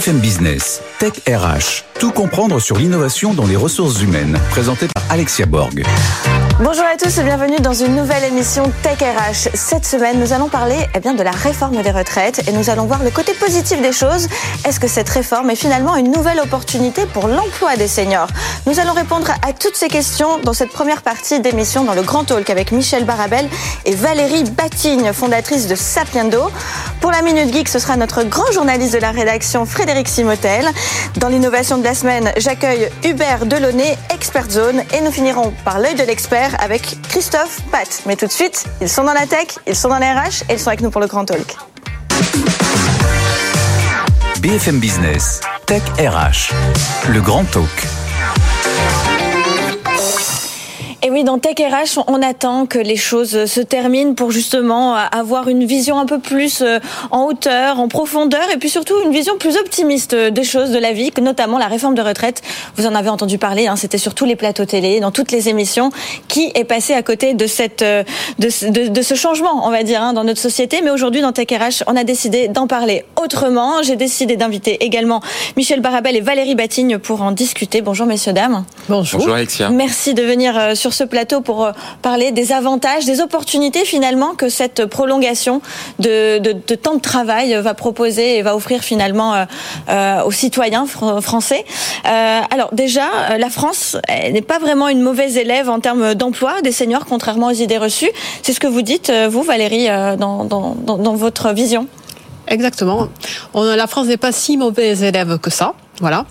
BFM Business, Tech RH, tout comprendre sur l'innovation dans les ressources humaines, présenté par Alexia Borg. Bonjour à tous et bienvenue dans une nouvelle émission Tech RH. Cette semaine, nous allons parler eh bien, de la réforme des retraites et nous allons voir le côté positif des choses. Est-ce que cette réforme est finalement une nouvelle opportunité pour l'emploi des seniors? Nous allons répondre à toutes ces questions dans cette première partie d'émission dans le Grand Talk avec Michel Barabel et Valérie Batigne, fondatrice de Sapiendo. Pour la Minute Geek, ce sera notre grand journaliste de la rédaction Frédéric Simotel. Dans l'innovation de la semaine, j'accueille Hubert Delaunay, Expert Zone et nous finirons par l'œil de l'expert avec Christophe Pat. Mais tout de suite, ils sont dans la tech, ils sont dans les RH et ils sont avec nous pour le Grand Talk. BFM Business, Tech RH, le Grand Talk. Et oui, dans Tech RH, on attend que les choses se terminent pour justement avoir une vision un peu plus euh, en hauteur, en profondeur, et puis surtout une vision plus optimiste des choses de la vie, notamment la réforme de retraite. Vous en avez entendu parler, hein, c'était sur tous les plateaux télé, dans toutes les émissions, qui est passé à côté de cette euh, de, de, ce changement, on va dire, hein, dans notre société. Mais aujourd'hui, dans Tech RH, on a décidé d'en parler autrement. J'ai décidé d'inviter également Michel Barabel et Valérie Batigne pour en discuter. Bonjour, messieurs dames. Bonjour. Bonjour Alexia. Merci de venir euh, sur ce plateau pour euh, parler des avantages, des opportunités finalement que cette prolongation de, temps de travail va proposer et va offrir finalement euh, euh, aux citoyens français. alors déjà, la France n'est pas vraiment une mauvaise élève en termes d'emploi des seniors, contrairement aux idées reçues. C'est ce que vous dites, vous, Valérie, dans, votre vision. Exactement. On, la France n'est pas si mauvaise élève que ça. Voilà.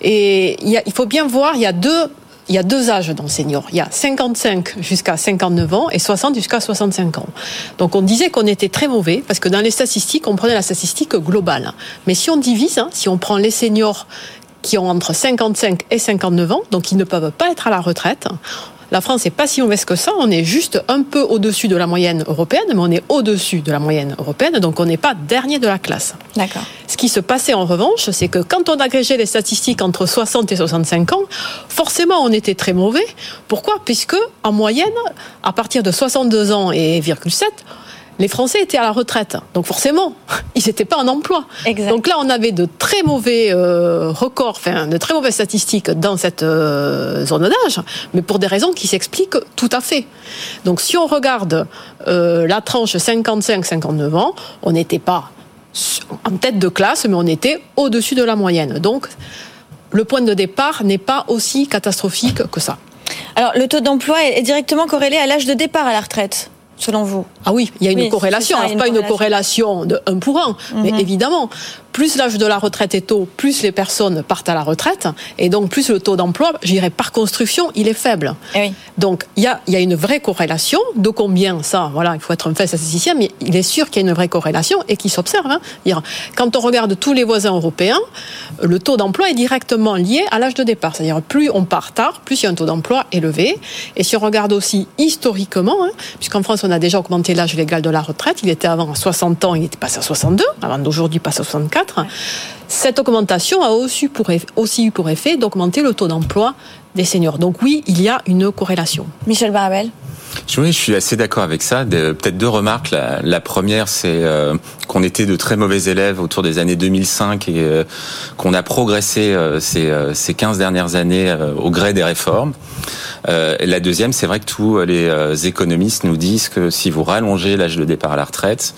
Et il faut bien voir, il y a deux il y a deux âges dans senior. Il y a 55 jusqu'à 59 ans et 60 jusqu'à 65 ans. Donc on disait qu'on était très mauvais parce que dans les statistiques, on prenait la statistique globale. Mais si on divise, hein, si on prend les seniors qui ont entre 55 et 59 ans, donc ils ne peuvent pas être à la retraite, la France n'est pas si mauvaise que ça. On est juste un peu au-dessus de la moyenne européenne, mais on est au-dessus de la moyenne européenne, donc on n'est pas dernier de la classe. D'accord. Ce qui se passait en revanche, c'est que quand on agrégé les statistiques entre 60 et 65 ans, forcément on était très mauvais. Pourquoi? Puisque en moyenne, à partir de 62 ans et 7, les Français étaient à la retraite. Donc forcément, ils n'étaient pas en emploi. Donc là, on avait de très mauvais euh, records, enfin, de très mauvaises statistiques dans cette euh, zone d'âge, mais pour des raisons qui s'expliquent tout à fait. Donc si on regarde euh, la tranche 55-59 ans, on n'était pas en tête de classe, mais on était au-dessus de la moyenne. Donc le point de départ n'est pas aussi catastrophique que ça. Alors le taux d'emploi est directement corrélé à l'âge de départ à la retraite selon vous Ah oui, il y a une corrélation. Alors, pas une corrélation de 1 pour 1, mais mhm. évidemment, plus l'âge de la retraite est tôt, plus les personnes partent à la retraite, et donc plus le taux d'emploi, j'irais par construction, il est faible. Eh donc il y a, y a une vraie corrélation, de combien ça, voilà, il faut être un fait statisticien, mais il est sûr qu'il y a une vraie corrélation et qui s'observe. Hein. Quand on regarde tous les voisins européens, le taux d'emploi est directement lié à l'âge de départ. C'est-à-dire plus on part tard, plus il y a un taux d'emploi élevé. Et si on regarde aussi historiquement, hein, puisqu'en France on a déjà augmenté l'âge légal de la retraite, il était avant à 60 ans, il était passé à 62, avant d'aujourd'hui passe à 64. Cette augmentation a aussi, eu pour effet d'augmenter le taux d'emploi des seniors. Donc oui, il y a une corrélation. Michel Barabel oui, je suis assez d'accord avec ça. Peut-être deux remarques. La, première, c'est euh, qu'on était de très mauvais élèves autour des années 2005 et euh, qu'on a progressé euh, ces, ces 15 dernières années au gré des réformes. et la deuxième, c'est vrai que tous les économistes nous disent que si vous rallongez l'âge de départ à la retraite,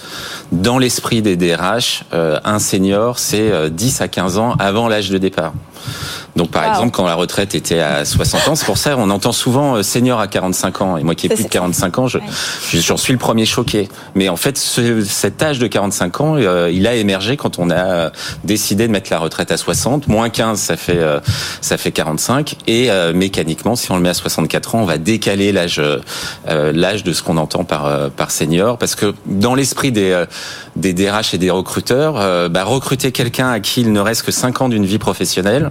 dans l'esprit des DRH, un senior, c'est 10 à 15 ans avant l'âge de départ. Donc par exemple, quand la retraite était à 60 ans, c'est pour ça on entend souvent euh, senior à 45 ans. Et moi qui ai plus de 45 ans, je, j'en suis le premier choqué. Mais en fait, ce, cet âge de 45 ans, euh, il a émergé quand on a euh, décidé de mettre la retraite à 60. Moins 15, ça fait ça fait 45. Et mécaniquement, si on le met à 64 ans, on va décaler l'âge l'âge de ce qu'on entend par par senior, parce que dans l'esprit des des DRH et des recruteurs, bah, recruter quelqu'un à qui il ne reste que 5 ans d'une vie professionnelle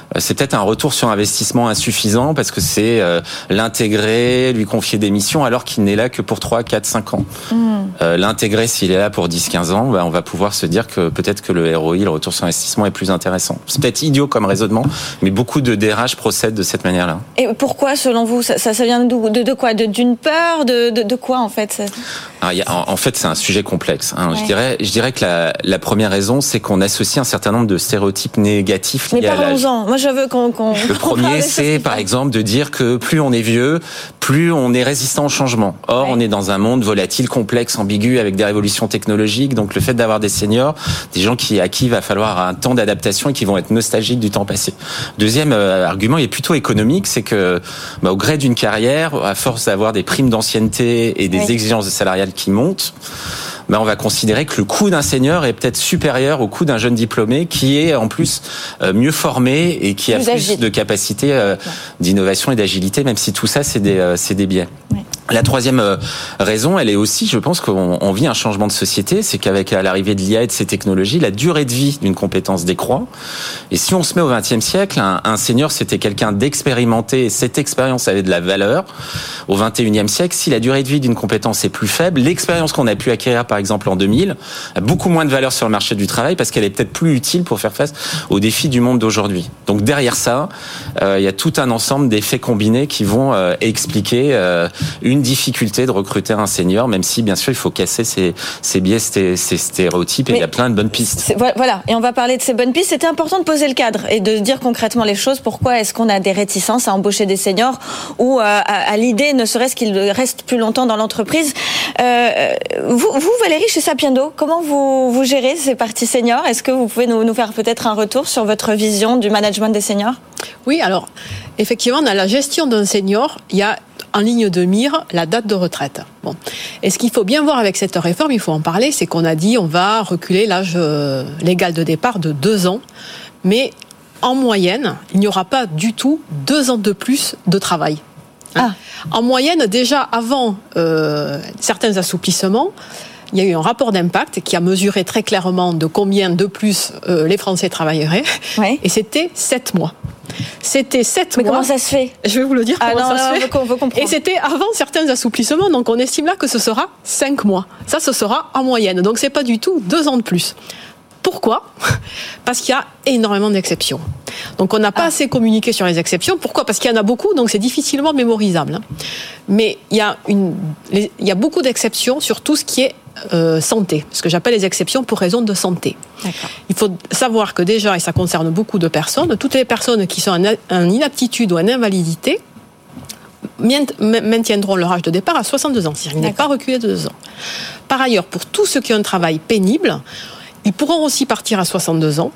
c'est peut-être un retour sur investissement insuffisant parce que c'est l'intégrer, lui confier des missions alors qu'il n'est là que pour 3, 4, 5 ans. Hmm. l'intégrer s'il est là pour 10, 15 ans, ben, on va pouvoir se dire que peut-être que le ROI, le retour sur investissement, est plus intéressant. C'est peut-être idiot comme raisonnement, mais beaucoup de DRH procèdent de cette manière-là. Et pourquoi, selon vous, ça, ça, vient de, de, de quoi? D'une peur? De, de, quoi, en fait ah, en, fait, c'est un sujet complexe. Hein. Je dirais, je dirais que la, la première raison, c'est qu'on associe un certain nombre de stéréotypes négatifs. Mais parlons-en. Moi, je veux qu'on. le premier, c'est par exemple de dire que plus on est vieux, plus on est résistant au changement. Or, on est dans un monde volatile, complexe, ambigu, avec des révolutions technologiques. Donc, le fait d'avoir des seniors, des gens qui à qui il va falloir un temps d'adaptation et qui vont être nostalgiques du temps passé. Deuxième euh, argument est plutôt économique, c'est que bah, au gré d'une carrière, à force d'avoir des primes d'ancienneté et des exigences salariales qui montent, bah, on va considérer que le coût d'un senior est peut-être supérieur au coût d'un jeune diplômé qui est en plus euh, mieux formé et qui a plus de capacité euh, d'innovation et d'agilité, même si tout ça, c'est des, c'est des biais. La troisième euh, raison, elle est aussi, je pense qu'on vit un changement de société, c'est qu'avec l'arrivée de l'IA et de ces technologies, la durée de vie d'une compétence décroît. Et si on se met au XXe siècle, un, senior, c'était quelqu'un d'expérimenté, et cette expérience avait de la valeur. Au XXIe siècle, si la durée de vie d'une compétence est plus faible, l'expérience qu'on a pu acquérir, par exemple, en 2000, a beaucoup moins de valeur sur le marché du travail parce qu'elle est peut-être plus utile pour faire face aux défis du monde d'aujourd'hui. Donc derrière ça, euh, il y a tout un ensemble d'effets combinés qui vont euh, expliquer une difficulté de recruter un senior, même si bien sûr il faut casser ces, ces biais, ces, stéréotypes, et il y a plein de bonnes pistes. Voilà, et on va parler de ces bonnes pistes. C'était important de poser le cadre et de dire concrètement les choses. Pourquoi est-ce qu'on a des réticences à embaucher des seniors ou euh, à, l'idée, ne serait-ce qu'ils restent plus longtemps dans l'entreprise? Euh, vous, vous, Valérie, chez Sapiendo, comment vous, vous gérez ces parties seniors? Est-ce que vous pouvez nous, nous faire peut-être un retour sur votre vision du management des seniors? Oui, alors effectivement, dans la gestion d'un senior, il y a en ligne de mire la date de retraite. Bon. Et ce qu'il faut bien voir avec cette réforme, il faut en parler, c'est qu'on a dit on va reculer l'âge euh, légal de départ de deux ans, mais en moyenne, il n'y aura pas du tout deux ans de plus de travail. Hein. Ah. En moyenne, déjà avant euh, certains assouplissements, il y a eu un rapport d'impact qui a mesuré très clairement de combien de plus euh, les Français travailleraient, et c'était sept mois. C'était 7 mois. Mais comment ça se fait? Je vais vous le dire ah comment ça se fait. Et c'était avant certains assouplissements, donc on estime là que ce sera 5 mois. Ça, ce sera en moyenne. Donc c'est pas du tout 2 ans de plus. Pourquoi? Parce qu'il y a énormément d'exceptions. Donc on n'a pas ah. assez communiqué sur les exceptions. Pourquoi? Parce qu'il y en a beaucoup, donc c'est difficilement mémorisable. Hein. Mais il y a, une, il y a beaucoup d'exceptions sur tout ce qui est euh, santé, ce que j'appelle les exceptions pour raison de santé. Il faut savoir que déjà, et ça concerne beaucoup de personnes, toutes les personnes qui sont en inaptitude ou en invalidité maintiendront leur âge de départ à 62 ans, c'est-à-dire n'est pas reculé de deux ans. Par ailleurs, pour tous ceux qui ont un travail pénible, ils pourront aussi partir à 62 ans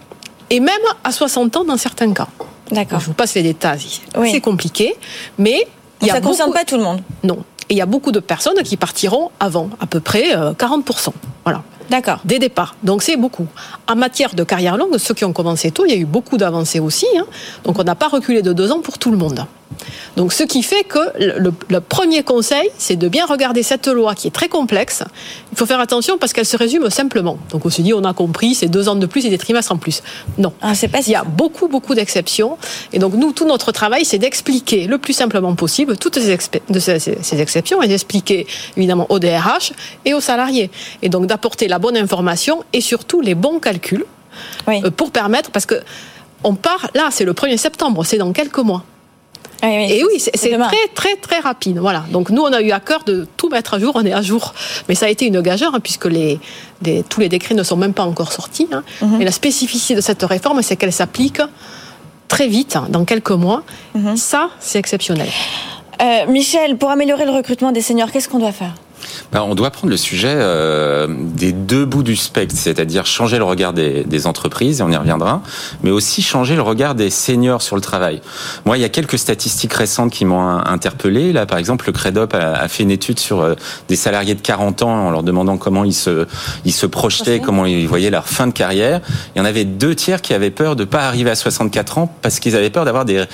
et même à 60 ans dans certains cas. D'accord. Je vous passe les détails. C'est compliqué, mais il y a ça ne concerne pas tout le monde. Non. Et il y a beaucoup de personnes qui partiront avant, à peu près 40%. Euh, voilà. D'accord. Des départs. Donc c'est beaucoup. En matière de carrière longue, ceux qui ont commencé tôt, il y a eu beaucoup d'avancées aussi. Hein. Donc on n'a pas reculé de deux ans pour tout le monde. Donc, ce qui fait que le, premier conseil, c'est de bien regarder cette loi qui est très complexe. Il faut faire attention parce qu'elle se résume simplement. Donc, on se dit, on a compris, c'est deux ans de plus et des trimestres en plus. Non. Ah, pas Il y a beaucoup, beaucoup d'exceptions. Et donc, nous, tout notre travail, c'est d'expliquer le plus simplement possible toutes ces, ces, exceptions et d'expliquer, évidemment, aux DRH et aux salariés. Et donc, d'apporter la bonne information et surtout les bons calculs euh, pour permettre, parce que on part, là, c'est le 1er septembre, c'est dans quelques mois. Ah et oui, c'est très très très rapide. Voilà. Donc nous, on a eu à cœur de tout mettre à jour. On est à jour, mais ça a été une gageure hein, puisque les, tous les décrets ne sont même pas encore sortis. Hein. Mhm. Et la spécificité de cette réforme, c'est qu'elle s'applique très vite, hein, dans quelques mois. Mhm. Ça, c'est exceptionnel. Euh, Michel, pour améliorer le recrutement des seniors, qu'est-ce qu'on doit faire? On doit prendre le sujet euh, des deux bouts du spectre, c'est-à-dire changer le regard des, des, entreprises, et on y reviendra, mais aussi changer le regard des seniors sur le travail. Moi, il y a quelques statistiques récentes qui m'ont interpellé. Là, par exemple, le Credop a, a fait une étude sur euh, des salariés de 40 ans en leur demandant comment ils se, ils se projetaient, comment ils voyaient leur fin de carrière. Il y en avait deux tiers qui avaient peur de pas arriver à 64 ans parce qu'ils avaient peur d'avoir des,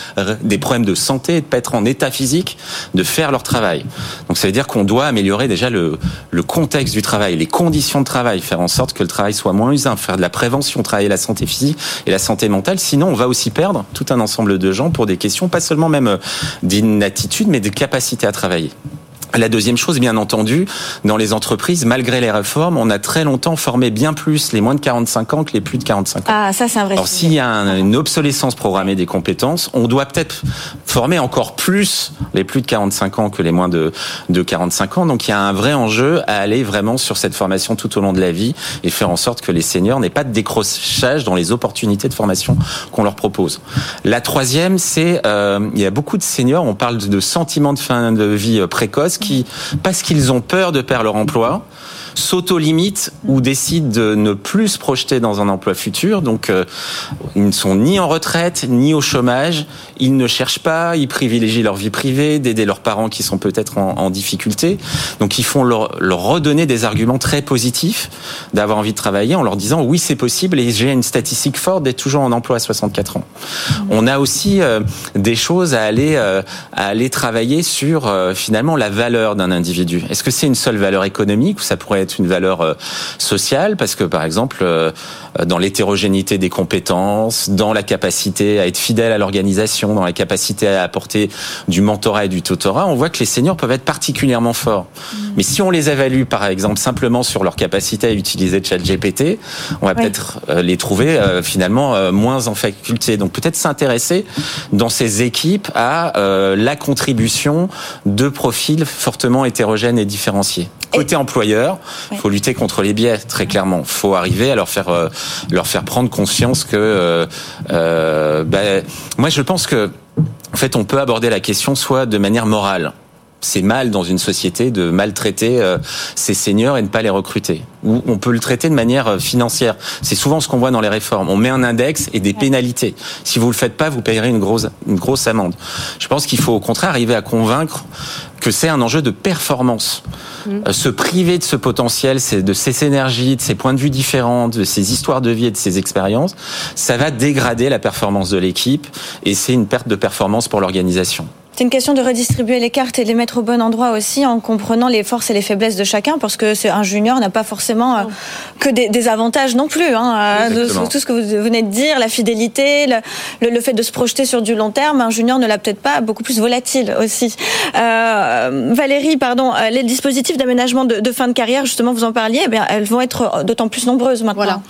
des problèmes de santé, de pas être en état physique, de faire leur travail. Donc ça veut dire qu'on doit améliorer déjà le, contexte du travail, les conditions de travail, faire en sorte que le travail soit moins usant, faire de la prévention, travailler la santé physique et la santé mentale. Sinon, on va aussi perdre tout un ensemble de gens pour des questions, pas seulement même euh, d'inaptitude, mais de capacité à travailler. La deuxième chose, bien entendu, dans les entreprises, malgré les réformes, on a très longtemps formé bien plus les moins de 45 ans que les plus de 45 ans. Ah, ça c'est un vrai Alors s'il y a une obsolescence programmée des compétences, on doit peut-être former encore plus les plus de 45 ans que les moins de, de 45 ans. Donc il y a un vrai enjeu à aller vraiment sur cette formation tout au long de la vie et faire en sorte que les seniors n'aient pas de décrochage dans les opportunités de formation qu'on leur propose. La troisième, c'est euh, il y a beaucoup de seniors, on parle de sentiment de fin de vie précoce qui, parce qu'ils ont peur de perdre leur emploi, s'auto-limitent ou décident de ne plus se projeter dans un emploi futur. Donc, euh, ils ne sont ni en retraite, ni au chômage. Ils ne cherchent pas, ils privilégient leur vie privée, d'aider leurs parents qui sont peut-être en, en, difficulté. Donc, ils font leur, leur, redonner des arguments très positifs d'avoir envie de travailler en leur disant oui, c'est possible et j'ai une statistique forte d'être toujours en emploi à 64 ans. Mmh. On a aussi euh, des choses à aller, euh, à aller travailler sur finalement la valeur d'un individu. Est-ce que c'est une seule valeur économique ou ça pourrait être une valeur euh, sociale parce que par exemple euh, dans l'hétérogénéité des compétences, dans la capacité à être fidèle à l'organisation, dans la capacité à apporter du mentorat et du tutorat, on voit que les seniors peuvent être particulièrement forts. Mmh. Mais si on les évalue par exemple simplement sur leur capacité à utiliser ChatGPT, on va oui. peut-être euh, les trouver finalement moins en faculté. Donc peut-être s'intéresser dans ces équipes à la contribution de profils fortement hétérogènes et différenciés. Côté employeur, il faut lutter contre les biais, très clairement. Il faut arriver à leur faire, euh, leur faire prendre conscience que... Euh, euh, ben, moi, je pense que, en fait, on peut aborder la question soit de manière morale c'est mal dans une société de maltraiter euh, ces seniors et ne pas les recruter. Ou on peut le traiter de manière euh, financière. C'est souvent ce qu'on voit dans les réformes. On met un index et des pénalités. Si vous le faites pas, vous payerez une grosse, une grosse amende. Je pense qu'il faut au contraire arriver à convaincre que c'est un enjeu de performance. Mmh. Se priver de ce potentiel, de ces énergies, de ces points de vue différents, de ces histoires de vie et de ces expériences, ça va dégrader la performance de l'équipe et c'est une perte de performance pour l'organisation. C'est une question de redistribuer les cartes et de les mettre au bon endroit aussi en comprenant les forces et les faiblesses de chacun parce que c'est un junior n'a pas forcément euh, que des, des, avantages non plus. Hein, de, tout ce que vous venez de dire, la fidélité, le, le, le, fait de se projeter sur du long terme, un junior ne l'a peut-être pas, beaucoup plus volatile aussi. Euh, Valérie, pardon, euh, les dispositifs d'aménagement de, de, fin de carrière, justement, vous en parliez, eh bien, elles vont être d'autant plus nombreuses maintenant. Voilà.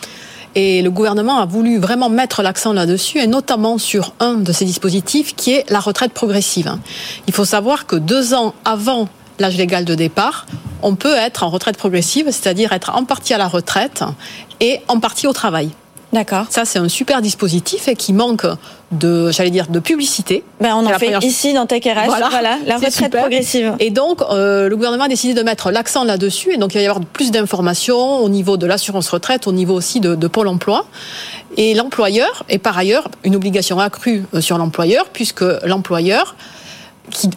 Et le gouvernement a voulu vraiment mettre l'accent là-dessus, et notamment sur un de ces dispositifs qui est la retraite progressive. Il faut savoir que deux ans avant l'âge légal de départ, on peut être en retraite progressive, c'est-à-dire être en partie à la retraite et en partie au travail. D'accord. Ça, c'est un super dispositif et qui manque de, j'allais dire, de publicité. Ben, on en fait première... ici dans Tech voilà, voilà la retraite super. progressive. Et donc, euh, le gouvernement a décidé de mettre l'accent là-dessus. Et donc, il va y avoir plus d'informations au niveau de l'assurance retraite, au niveau aussi de, de Pôle emploi. Et l'employeur, et par ailleurs, une obligation accrue sur l'employeur, puisque l'employeur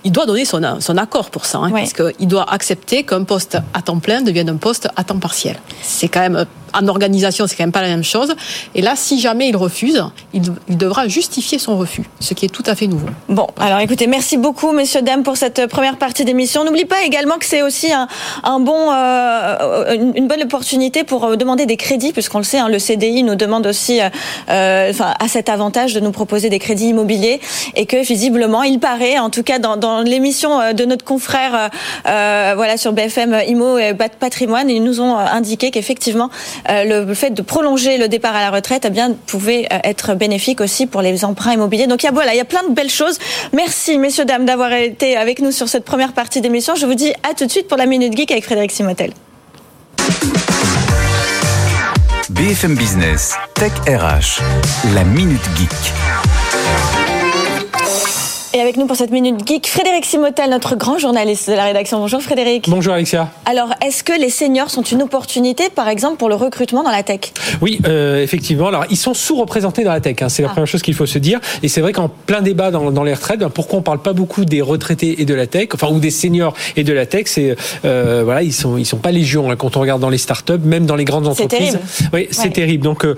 il doit donner son, son accord pour ça, hein, Ouais. parce qu'il doit accepter qu'un poste à temps plein devienne un poste à temps partiel. C'est quand même en organisation, c'est quand même pas la même chose. Et là, si jamais il refuse, il, devra justifier son refus, ce qui est tout à fait nouveau. Bon, alors écoutez, merci beaucoup, messieurs, dames, pour cette première partie d'émission. N'oublie pas également que c'est aussi un, bon, euh, une bonne opportunité pour euh, demander des crédits, puisqu'on le sait, hein, le CDI nous demande aussi, euh, enfin, à cet avantage de nous proposer des crédits immobiliers, et que visiblement, il paraît, en tout cas dans, l'émission euh, de notre confrère, euh, voilà, sur BFM Imo et Patrimoine, ils nous ont indiqué qu'effectivement, euh, le fait de prolonger le départ à la retraite eh bien, pouvait euh, être bénéfique aussi pour les emprunts immobiliers. Donc voilà, il y a plein de belles choses. Merci, messieurs, dames, d'avoir été avec nous sur cette première partie d'émission. Je vous dis à tout de suite pour la Minute Geek avec Frédéric Simotel. BFM Business, Tech RH, la Minute Geek. Et avec nous pour cette minute geek, Frédéric Simotel, notre grand journaliste de la rédaction. Bonjour Frédéric. Bonjour Alexia. Alors, est-ce que les seniors sont une opportunité, par exemple, pour le recrutement dans la tech? Oui, euh, effectivement. Alors, ils sont sous-représentés dans la tech. Hein. C'est la ah. première chose qu'il faut se dire. Et c'est vrai qu'en plein débat dans, dans les retraites, ben, pourquoi on parle pas beaucoup des retraités et de la tech, enfin ou des seniors et de la tech, c'est euh, voilà, ils sont ils sont pas légion hein, quand on regarde dans les startups, même dans les grandes entreprises. C'est terrible. Oui, c'est ouais. terrible. Donc, euh,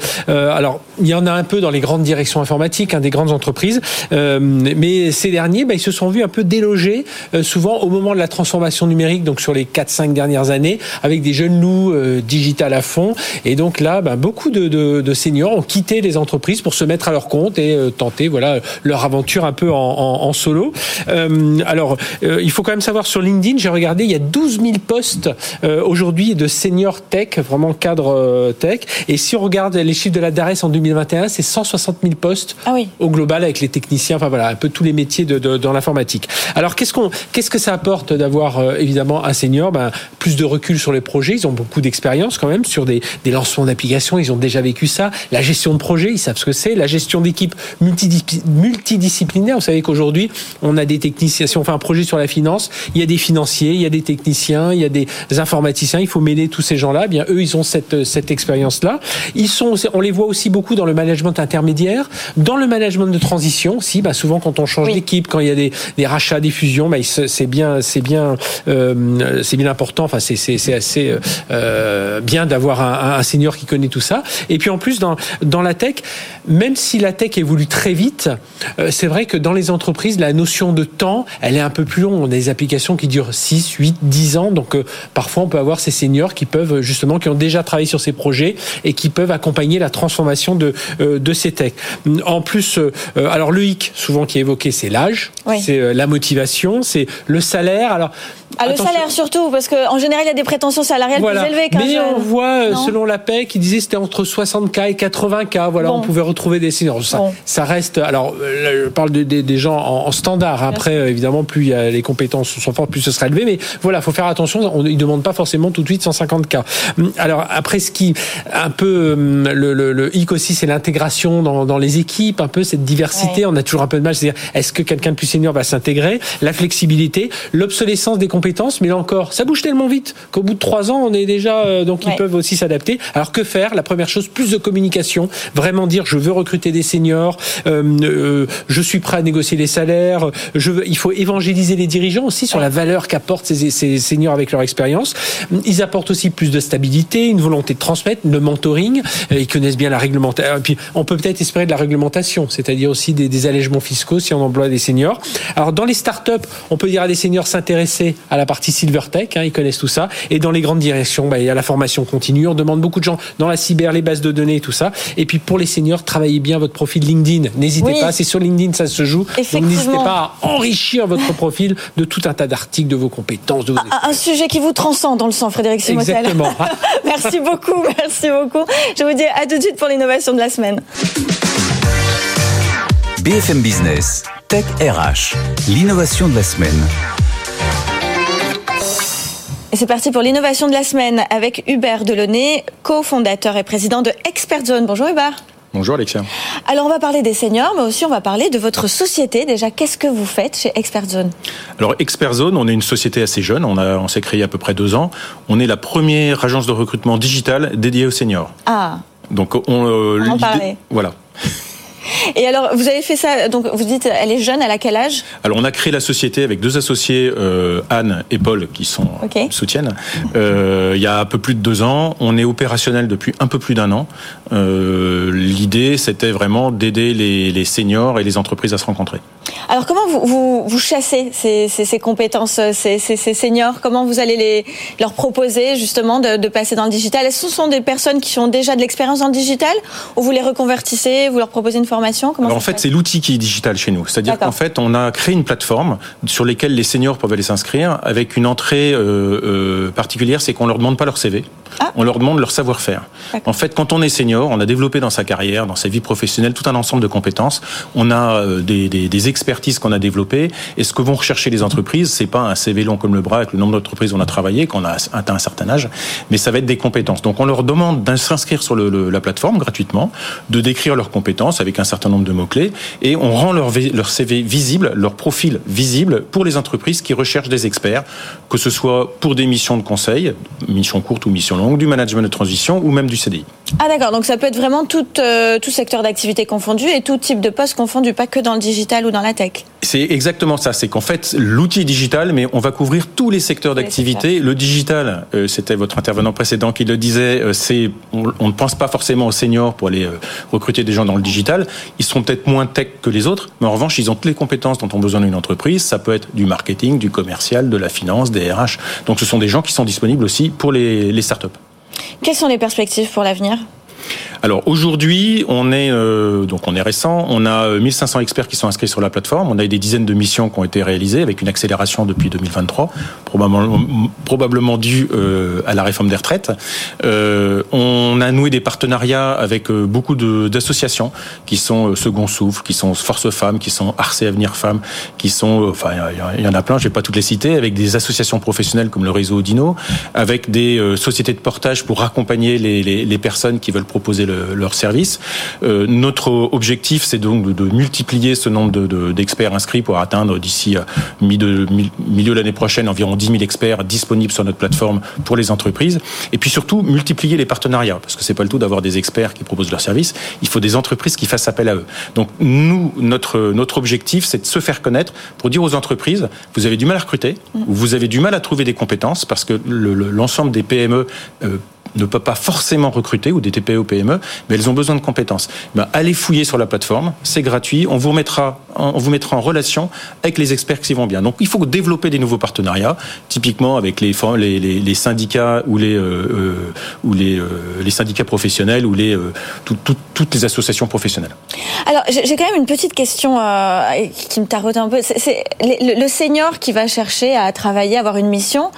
alors, il y en a un peu dans les grandes directions informatiques, hein, des grandes entreprises, euh, mais c'est ces derniers, bah, ils se sont vus un peu délogés, souvent au moment de la transformation numérique, donc sur les 4-5 dernières années, avec des jeunes loups digital à fond. Et donc là, bah, beaucoup de, de, de, seniors ont quitté les entreprises pour se mettre à leur compte et tenter voilà leur aventure un peu en, en, en solo. alors, il faut quand même savoir sur LinkedIn, j'ai regardé, il y a 12 000 postes aujourd'hui de seniors tech, vraiment cadre tech. Et si on regarde les chiffres de la DARES en 2021, c'est 160 000 postes ah au global avec les techniciens, enfin voilà, un peu tous les métiers de, de dans l'informatique. Alors qu'est-ce qu'on, qu'est-ce que ça apporte d'avoir euh, évidemment un senior? Ben, Plus de recul sur les projets, ils ont beaucoup d'expérience quand même sur des, des lancements d'applications, ils ont déjà vécu ça. La gestion de projet, ils savent ce que c'est. La gestion d'équipe multidisciplinaire, vous savez qu'aujourd'hui, on a des techniciens, si on fait un projet sur la finance, il y a des financiers, il y a des techniciens, il y a des informaticiens, il faut mêler tous ces gens-là. Eh bien, eux, ils ont cette, cette expérience-là. Ils sont, on les voit aussi beaucoup dans le management intermédiaire, dans le management de transition. Si, bah souvent quand on change quand il y a des, rachats, des fusions, c'est bien, c'est bien, euh, c'est bien important. Enfin, c'est assez euh, bien d'avoir un, senior qui connaît tout ça. Et puis en plus dans la tech, même si la tech évolue très vite, euh, c'est vrai que dans les entreprises, la notion de temps, elle est un peu plus longue. On a des applications qui durent 6, 8, 10 ans. Donc parfois, on peut avoir ces seniors qui peuvent justement, qui ont déjà travaillé sur ces projets et qui peuvent accompagner la transformation de, de ces techs. En plus, alors le hic, souvent qui est évoqué, c'est l'âge, c'est euh, la motivation, c'est le salaire. Alors ah, le salaire surtout, parce qu'en général, il y a des prétentions salariales plus élevées qu'un Mais on voit, selon la PEC, qui disait c'était entre 60K et 80K. Voilà, on pouvait retrouver des seniors. Ça, ça, reste. Alors, je parle de, des gens en, standard. Après, évidemment, plus il y a, les compétences sont fortes, plus ce sera élevé. Mais voilà, faut faire attention. On, ils ne demandent pas forcément tout de suite 150K. Alors, après, ce qui, un peu, le, le, le hic aussi, c'est l'intégration dans, dans, les équipes, un peu cette diversité. On a toujours un peu de mal. C'est-à-dire, est-ce que quelqu'un de plus senior va s'intégrer? La flexibilité, l'obsolescence des compétences, mais là encore, ça bouge tellement vite qu'au bout de trois ans, on est déjà euh, donc ils peuvent aussi s'adapter. Alors que faire? La première chose, plus de communication, vraiment dire je veux recruter des seniors, euh, euh, je suis prêt à négocier les salaires, je veux, il faut évangéliser les dirigeants aussi sur la valeur qu'apportent ces, ces seniors avec leur expérience. Ils apportent aussi plus de stabilité, une volonté de transmettre, le mentoring. Ils connaissent bien la réglementation. Puis on peut peut-être espérer de la réglementation, c'est-à-dire aussi des, des allègements fiscaux si on emploie des seniors. Alors dans les startups, on peut dire à des seniors s'intéresser à la partie silver tech, hein, ils connaissent tout ça. Et dans les grandes directions, bah, il y a la formation continue. On demande beaucoup de gens dans la cyber, les bases de données et tout ça. Et puis pour les seniors, travaillez bien votre profil LinkedIn. N'hésitez pas, c'est sur LinkedIn ça se joue. Donc n'hésitez pas à enrichir votre profil de tout un tas d'articles, de vos compétences, de vos un, un, sujet qui vous transcende dans le sang, Frédéric Simotel. Exactement. merci beaucoup, merci beaucoup. Je vous dis à tout de suite pour l'innovation de la semaine. BFM Business, Tech RH, l'innovation de la semaine. Et c'est parti pour l'innovation de la semaine avec Hubert Delaunay, cofondateur et président de Expert Zone. Bonjour Hubert. Bonjour Alexia. Alors on va parler des seniors, mais aussi on va parler de votre société. Déjà, qu'est-ce que vous faites chez Expert Zone? Alors Expert Zone, on est une société assez jeune. On, a, on s'est créé il y a à peu près deux ans. On est la première agence de recrutement digital dédiée aux seniors. Ah. Donc on, euh, on en parlait. Voilà. Et alors, vous avez fait ça, donc vous dites, elle est jeune, elle a quel âge? Alors, on a créé la société avec deux associés, euh, Anne et Paul, qui sont okay. soutiennent. Euh, il y a un peu plus de deux ans, on est opérationnel depuis un peu plus d'un an. Euh, L'idée, c'était vraiment d'aider les, les, seniors et les entreprises à se rencontrer. Alors, comment vous, vous, vous chassez ces, ces, ces compétences, ces, ces, seniors? Comment vous allez les, leur proposer justement de, de passer dans le digital? Est-ce que ce sont des personnes qui ont déjà de l'expérience dans le digital ou vous les reconvertissez, vous leur proposez une formation? Comment Alors, En fait, c'est l'outil qui est digital chez nous. C'est-à-dire qu'en fait, on a créé une plateforme sur laquelle les seniors peuvent aller s'inscrire avec une entrée euh, euh, particulière, c'est qu'on leur demande pas leur CV. Ah. On leur demande leur savoir-faire. En fait, quand on est senior, on a développé dans sa carrière, dans sa vie professionnelle, tout un ensemble de compétences. On a euh, des, des, des expertises qu'on a développées. Et ce que vont rechercher les entreprises, c'est pas un CV long comme le bras avec le nombre d'entreprises où on a travaillé, qu'on a atteint un certain âge, mais ça va être des compétences. Donc, on leur demande de s'inscrire sur le, le, la plateforme gratuitement, de décrire leurs compétences avec un certain nombre de mots-clés, et on rend leur, leur CV visible, leur profil visible pour les entreprises qui recherchent des experts, que ce soit pour des missions de conseil, missions courtes ou missions mission longue, du management de transition ou même du CDI. Ah d'accord, donc ça peut être vraiment tout, euh, tout secteur d'activité confondu et tout type de poste confondu, pas que dans le digital ou dans la tech. C'est exactement ça, c'est qu'en fait l'outil digital, mais on va couvrir tous les secteurs d'activité. Le digital, euh, c'était votre intervenant précédent qui le disait, euh, c'est on, ne pense pas forcément aux seniors pour aller recruter des gens dans le digital. Ils sont peut-être moins tech que les autres, mais en revanche ils ont toutes les compétences dont ont besoin d'une entreprise. Ça peut être du marketing, du commercial, de la finance, des RH. Donc ce sont des gens qui sont disponibles aussi pour les, les startups. Quelles sont les perspectives pour l'avenir? Alors aujourd'hui, on est euh, donc on est récent, on a 1500 euh, experts qui sont inscrits sur la plateforme, on a des dizaines de missions qui ont été réalisées avec une accélération depuis 2023, probablement probablement due euh, à la réforme des retraites. on a noué des partenariats avec beaucoup d'associations qui sont Second Souffle, qui sont Force Femmes, qui sont Arce Avenir Femmes, qui sont enfin il y en a plein, je vais pas toutes les citer, avec des associations professionnelles comme le réseau Odino, avec des sociétés de portage pour accompagner les, les personnes qui veulent proposer leur service. Euh, notre objectif, c'est donc de, multiplier ce nombre d'experts inscrits pour atteindre d'ici euh, milieu, milieu de l'année prochaine environ 10 000 experts disponibles sur notre plateforme pour les entreprises. Et puis surtout, multiplier les partenariats, parce que c'est pas le tout d'avoir des experts qui proposent leur service. Il faut des entreprises qui fassent appel à eux. Donc nous, notre, notre objectif, c'est de se faire connaître pour dire aux entreprises, vous avez du mal à recruter, vous avez du mal à trouver des compétences, parce que l'ensemble des PME euh, ne peut pas forcément recruter, ou des TPE ou PME, mais elles ont besoin de compétences. Ben, allez fouiller sur la plateforme, c'est gratuit, on vous, mettra, on vous mettra en relation avec les experts qui vont bien. Donc il faut développer des nouveaux partenariats, typiquement avec les, syndicats ou les, euh, euh, ou euh, syndicats professionnels ou les, toutes les associations professionnelles. Alors j'ai quand même une petite question qui me tarote un peu. C'est le, senior qui va chercher à travailler, avoir une mission,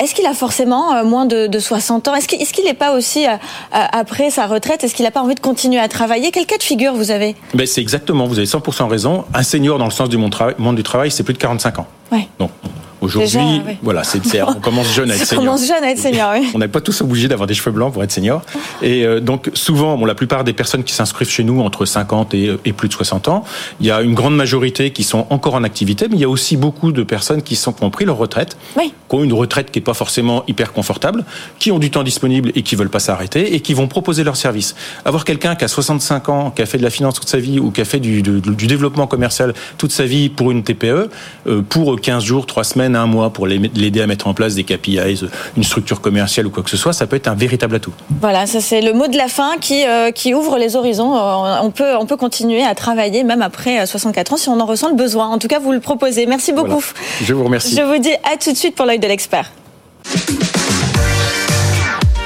est-ce qu'il a forcément moins de, de 60 ans? Est-ce qu'il n'est pas aussi, euh, euh, après sa retraite, est-ce qu'il n'a pas envie de continuer à travailler? Quel cas de figure vous avez? Ben, C'est exactement, vous avez 100% raison. Un senior dans le sens du monde du travail, c'est plus de 45 ans. Ouais. Donc, Aujourd'hui, voilà, c'est on commence jeune à être senior. On commence jeune à être senior, oui. On n'est pas tous obligés d'avoir des cheveux blancs pour être senior. Et euh, donc souvent, bon, la plupart des personnes qui s'inscrivent chez nous entre 50 et, et, plus de 60 ans, il y a une grande majorité qui sont encore en activité, mais il y a aussi beaucoup de personnes qui, sont, qui ont pris leur retraite, oui. qui ont une retraite qui n'est pas forcément hyper confortable, qui ont du temps disponible et qui veulent pas s'arrêter et qui vont proposer leur service. Avoir quelqu'un qui a 65 ans, qui a fait de la finance toute sa vie ou qui a fait du, du développement commercial toute sa vie pour une TPE, euh, pour 15 jours, 3 semaines, 1 mois pour l'aider à mettre en place des KPIs, une structure commerciale ou quoi que ce soit, ça peut être un véritable atout. Voilà, ça c'est le mot de la fin qui, euh, qui ouvre les horizons. Euh, on peut, on peut continuer à travailler même après 64 euh, ans si on en ressent le besoin. En tout cas, vous le proposez. Merci beaucoup. Je vous remercie. Je vous dis à tout de suite pour l'œil de l'expert.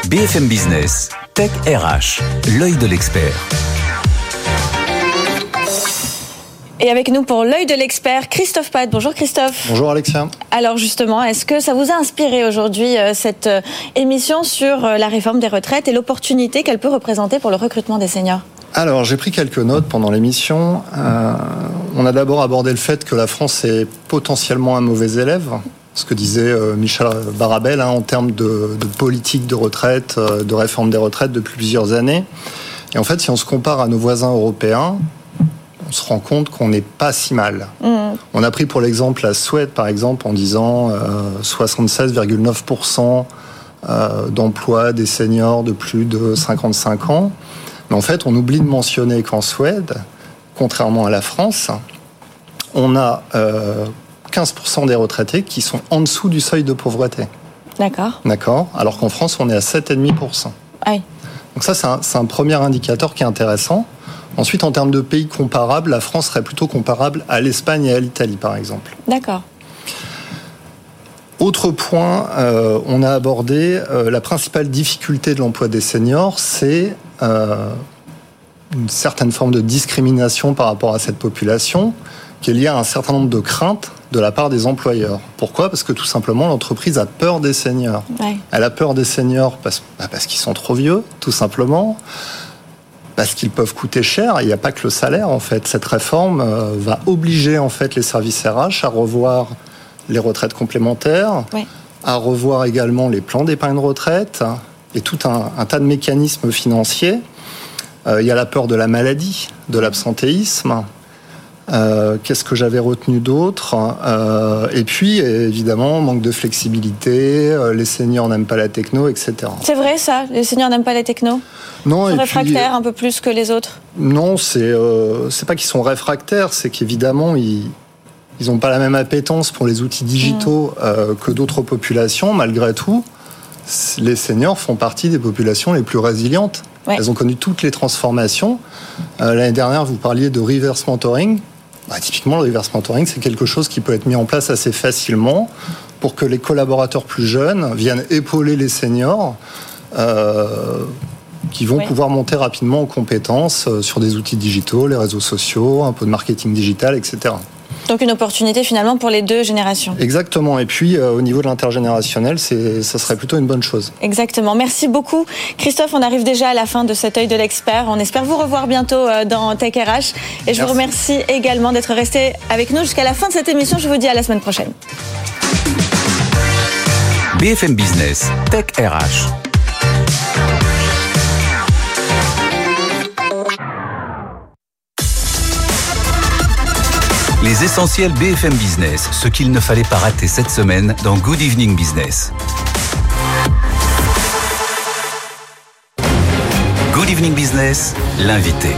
BFM Business, Tech RH, l'œil de l'expert. Et avec nous pour l'œil de l'expert, Christophe Pat. Bonjour Christophe. Bonjour Alexia. Alors justement, est-ce que ça vous a inspiré aujourd'hui euh, cette euh, émission sur euh, la réforme des retraites et l'opportunité qu'elle peut représenter pour le recrutement des seniors? Alors, j'ai pris quelques notes pendant l'émission. on a d'abord abordé le fait que la France est potentiellement un mauvais élève, ce que disait Michel Barabel hein, en termes de, de, politique de retraite, de réforme des retraites depuis plusieurs années. Et en fait, si on se compare à nos voisins européens, on se rend compte qu'on n'est pas si mal. Mm. On a pris pour l'exemple la Suède, par exemple, en disant 76,9% euh, euh, d'emploi des seniors de plus de 55 ans. Mais en fait, on oublie de mentionner qu'en Suède, contrairement à la France, on a 15% euh, des retraités qui sont en dessous du seuil de pauvreté. D'accord. D'accord? Alors qu'en France, on est à 7,5%. Oui. Donc ça, c'est un, un, premier indicateur qui est intéressant. Ensuite, en termes de pays comparables, la France serait plutôt comparable à l'Espagne et à l'Italie, par exemple. D'accord. Autre point, euh, on a abordé euh, la principale difficulté de l'emploi des seniors, c'est euh, une certaine forme de discrimination par rapport à cette population, qui est liée à un certain nombre de craintes de la part des employeurs. Pourquoi? Parce que tout simplement, l'entreprise a peur des seniors. Elle a peur des seniors parce, bah, parce qu'ils sont trop vieux, tout simplement parce qu'ils peuvent coûter cher. Il n'y a pas que le salaire en fait. Cette réforme euh, va obliger en fait les services RH à revoir les retraites complémentaires, à revoir également les plans d'épargne retraite et tout un, tas de mécanismes financiers. Euh, il y a la peur de la maladie, de l'absentéisme. Euh, qu'est-ce que j'avais retenu d'autre euh, Et puis, évidemment, manque de flexibilité, euh, les seniors n'aiment pas la techno, etc. C'est vrai ça Les seniors n'aiment pas les techno? Non, ils sont réfractaires un peu plus que les autres? Non, c'est c'est pas qu'ils sont réfractaires, c'est qu'évidemment, ils ils n'ont pas la même appétence pour les outils digitaux mmh. que d'autres populations, malgré tout. Les seniors font partie des populations les plus résilientes. Elles ont connu toutes les transformations. L'année dernière, vous parliez de reverse mentoring. Bah, typiquement, le reverse mentoring, c'est quelque chose qui peut être mis en place assez facilement pour que les collaborateurs plus jeunes viennent épauler les seniors. Euh, qui vont pouvoir monter rapidement en compétences euh, sur des outils digitaux, les réseaux sociaux, un peu de marketing digital, etc. Donc une opportunité finalement pour les deux générations. Exactement. Et puis euh, au niveau de l'intergénérationnel, ça serait plutôt une bonne chose. Exactement. Merci beaucoup. Christophe, on arrive déjà à la fin de cet œil de l'expert. On espère vous revoir bientôt euh, dans Tech RH. Et je vous remercie également d'être resté avec nous jusqu'à la fin de cette émission. Je vous dis à la semaine prochaine. BFM Business, Tech RH. Les essentiels BFM Business, ce qu'il ne fallait pas rater cette semaine dans Good Evening Business. Good Evening Business, l'invité.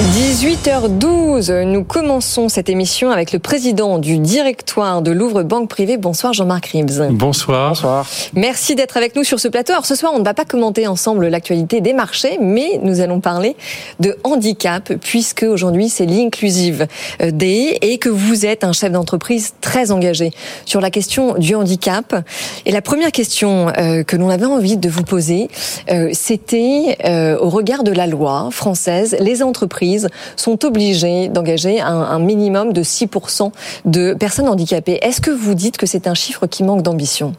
18h12, nous commençons cette émission avec le président du directoire de Louvre Banque Privée. Bonsoir Jean-Marc Ribs. Bonsoir. Bonsoir. Merci d'être avec nous sur ce plateau. Alors ce soir, on ne va pas commenter ensemble l'actualité des marchés, mais nous allons parler de handicap, puisque aujourd'hui c'est l'inclusive Day et que vous êtes un chef d'entreprise très engagé sur la question du handicap. Et la première question euh, que l'on avait envie de vous poser, euh, c'était euh, au regard de la loi française, les entreprises sont obligés d'engager un, minimum de 6% de personnes handicapées. Est-ce que vous dites que c'est un chiffre qui manque d'ambition?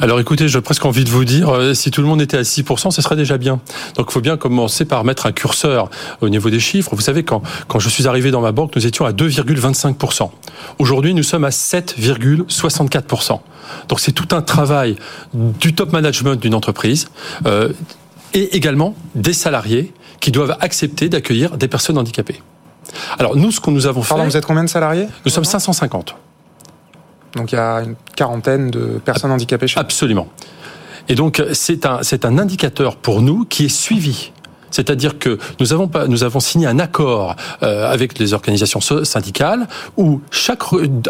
Alors écoutez, j'ai presque envie de vous dire, euh, si tout le monde était à 6%, ce serait déjà bien. Donc il faut bien commencer par mettre un curseur au niveau des chiffres. Vous savez, quand, quand je suis arrivé dans ma banque, nous étions à 2,25%. Aujourd'hui, nous sommes à 7,64%. Donc c'est tout un travail du top management d'une entreprise euh, et également des salariés qui doivent accepter d'accueillir des personnes handicapées. Alors nous, ce que nous avons fait... Pardon, vous êtes combien de salariés Nous sommes 550. Donc il y a une quarantaine de personnes handicapées chez Absolument. Et donc c'est un, c'est un indicateur pour nous qui est suivi. C'est-à-dire que nous avons, pas, nous avons signé un accord euh, avec les organisations syndicales où chaque,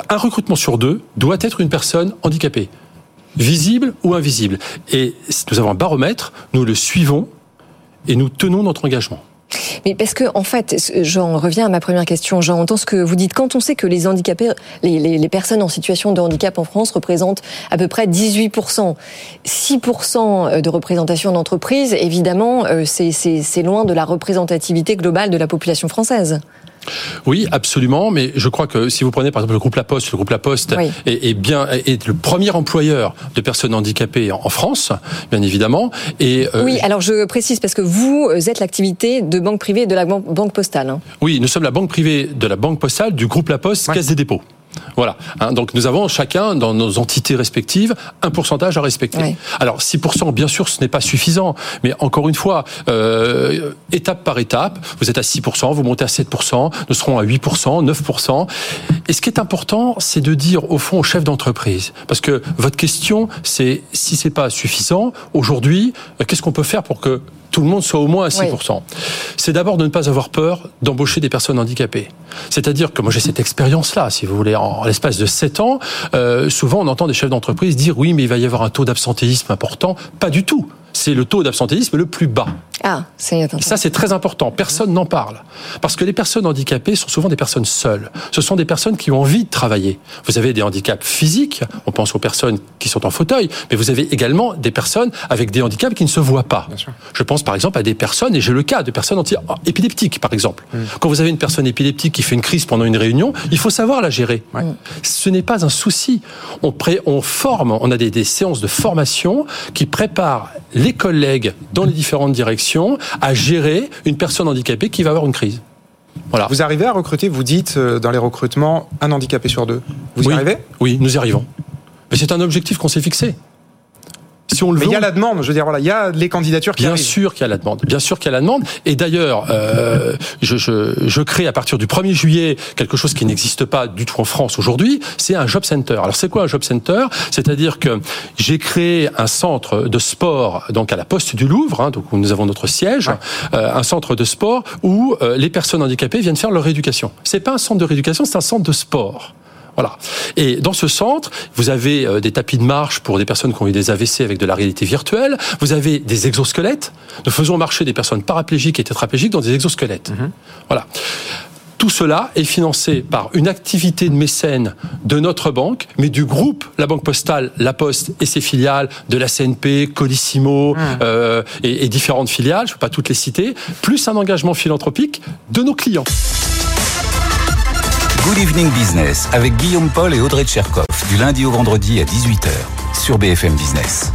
un recrutement sur deux doit être une personne handicapée, visible ou invisible. Et nous avons un baromètre, nous le suivons et nous tenons notre engagement. Mais parce que, en fait, j'en reviens à ma première question. J'entends ce que vous dites. Quand on sait que les handicapés, les, les, personnes en situation de handicap en France représentent à peu près 18%, 6% de représentation d'entreprise, évidemment, euh, c'est loin de la représentativité globale de la population française. Oui, absolument. Mais je crois que si vous prenez par exemple le groupe La Poste, le groupe La Poste est, bien est le premier employeur de personnes handicapées en, France, bien évidemment. Et euh, oui, alors je précise parce que vous êtes l'activité de banque privée de la banque postale. Hein. Oui, nous sommes la banque privée de la banque postale du groupe La Poste, Caisse des dépôts. Voilà. Hein, donc nous avons chacun dans nos entités respectives un pourcentage à respecter. Alors 6%, bien sûr, ce n'est pas suffisant, mais encore une fois, euh, étape par étape, vous êtes à 6%, vous montez à 7%, nous serons à 8%, 9%. Et ce qui est important, c'est de dire au fond au chef d'entreprise, parce que votre question, c'est si c'est pas suffisant aujourd'hui, euh, qu'est-ce qu'on peut faire pour que tout le monde soit au moins à 6%. C'est d'abord de ne pas avoir peur d'embaucher des personnes handicapées. C'est-à-dire que moi j'ai cette expérience-là, si vous voulez, en, l'espace de 7 ans, euh, souvent on entend des chefs d'entreprise dire oui mais il va y avoir un taux d'absentéisme important. Pas du tout c'est le taux d'absentéisme le plus bas. Ah, c'est Ça, c'est très important. Personne n'en parle. Parce que les personnes handicapées sont souvent des personnes seules. Ce sont des personnes qui ont envie de travailler. Vous avez des handicaps physiques, on pense aux personnes qui sont en fauteuil, mais vous avez également des personnes avec des handicaps qui ne se voient pas. Je pense par exemple à des personnes, et j'ai le cas de personnes anti épileptiques, par exemple. Hmm. Quand vous avez une personne épileptique qui fait une crise pendant une réunion, il faut savoir la gérer. Ce n'est pas un souci. On, pré on forme, on a des, des séances de formation qui préparent les collègues dans les différentes directions à gérer une personne handicapée qui va avoir une crise. Voilà. Vous arrivez à recruter, vous dites euh, dans les recrutements, un handicapé sur deux. Vous y arrivez? Oui, nous y arrivons. Mais c'est un objectif qu'on s'est fixé. Si on le veut. Mais il y a la demande, je veux dire, voilà, il y a les candidatures qui Bien sûr qu'il y a la demande. Bien sûr qu'il y a la demande. Et d'ailleurs, euh, je, je, je crée à partir du 1er juillet quelque chose qui n'existe pas du tout en France aujourd'hui, c'est un job center. Alors c'est quoi un job center? C'est-à-dire que j'ai créé un centre de sport donc à la Poste du Louvre, hein, donc où nous avons notre siège, euh, un centre de sport où euh, les personnes handicapées viennent faire leur éducation. C'est pas un centre de rééducation, c'est un centre de sport. Voilà. Et dans ce centre, vous avez euh, des tapis de marche pour des personnes qui ont eu des AVC avec de la réalité virtuelle. Vous avez des exosquelettes. Nous faisons marcher des personnes paraplégiques et tétraplégiques dans des exosquelettes. Mhm. Voilà. Tout cela est financé par une activité de mécène de notre banque, mais du groupe La Banque Postale, La Poste et ses filiales, de la CNP, Colissimo mhm. euh, et, et différentes filiales, je ne peux pas toutes les citer, plus un engagement philanthropique de nos clients. Good Evening Business avec Guillaume Paul et Audrey Tcherkov du lundi au vendredi à 18h sur BFM Business.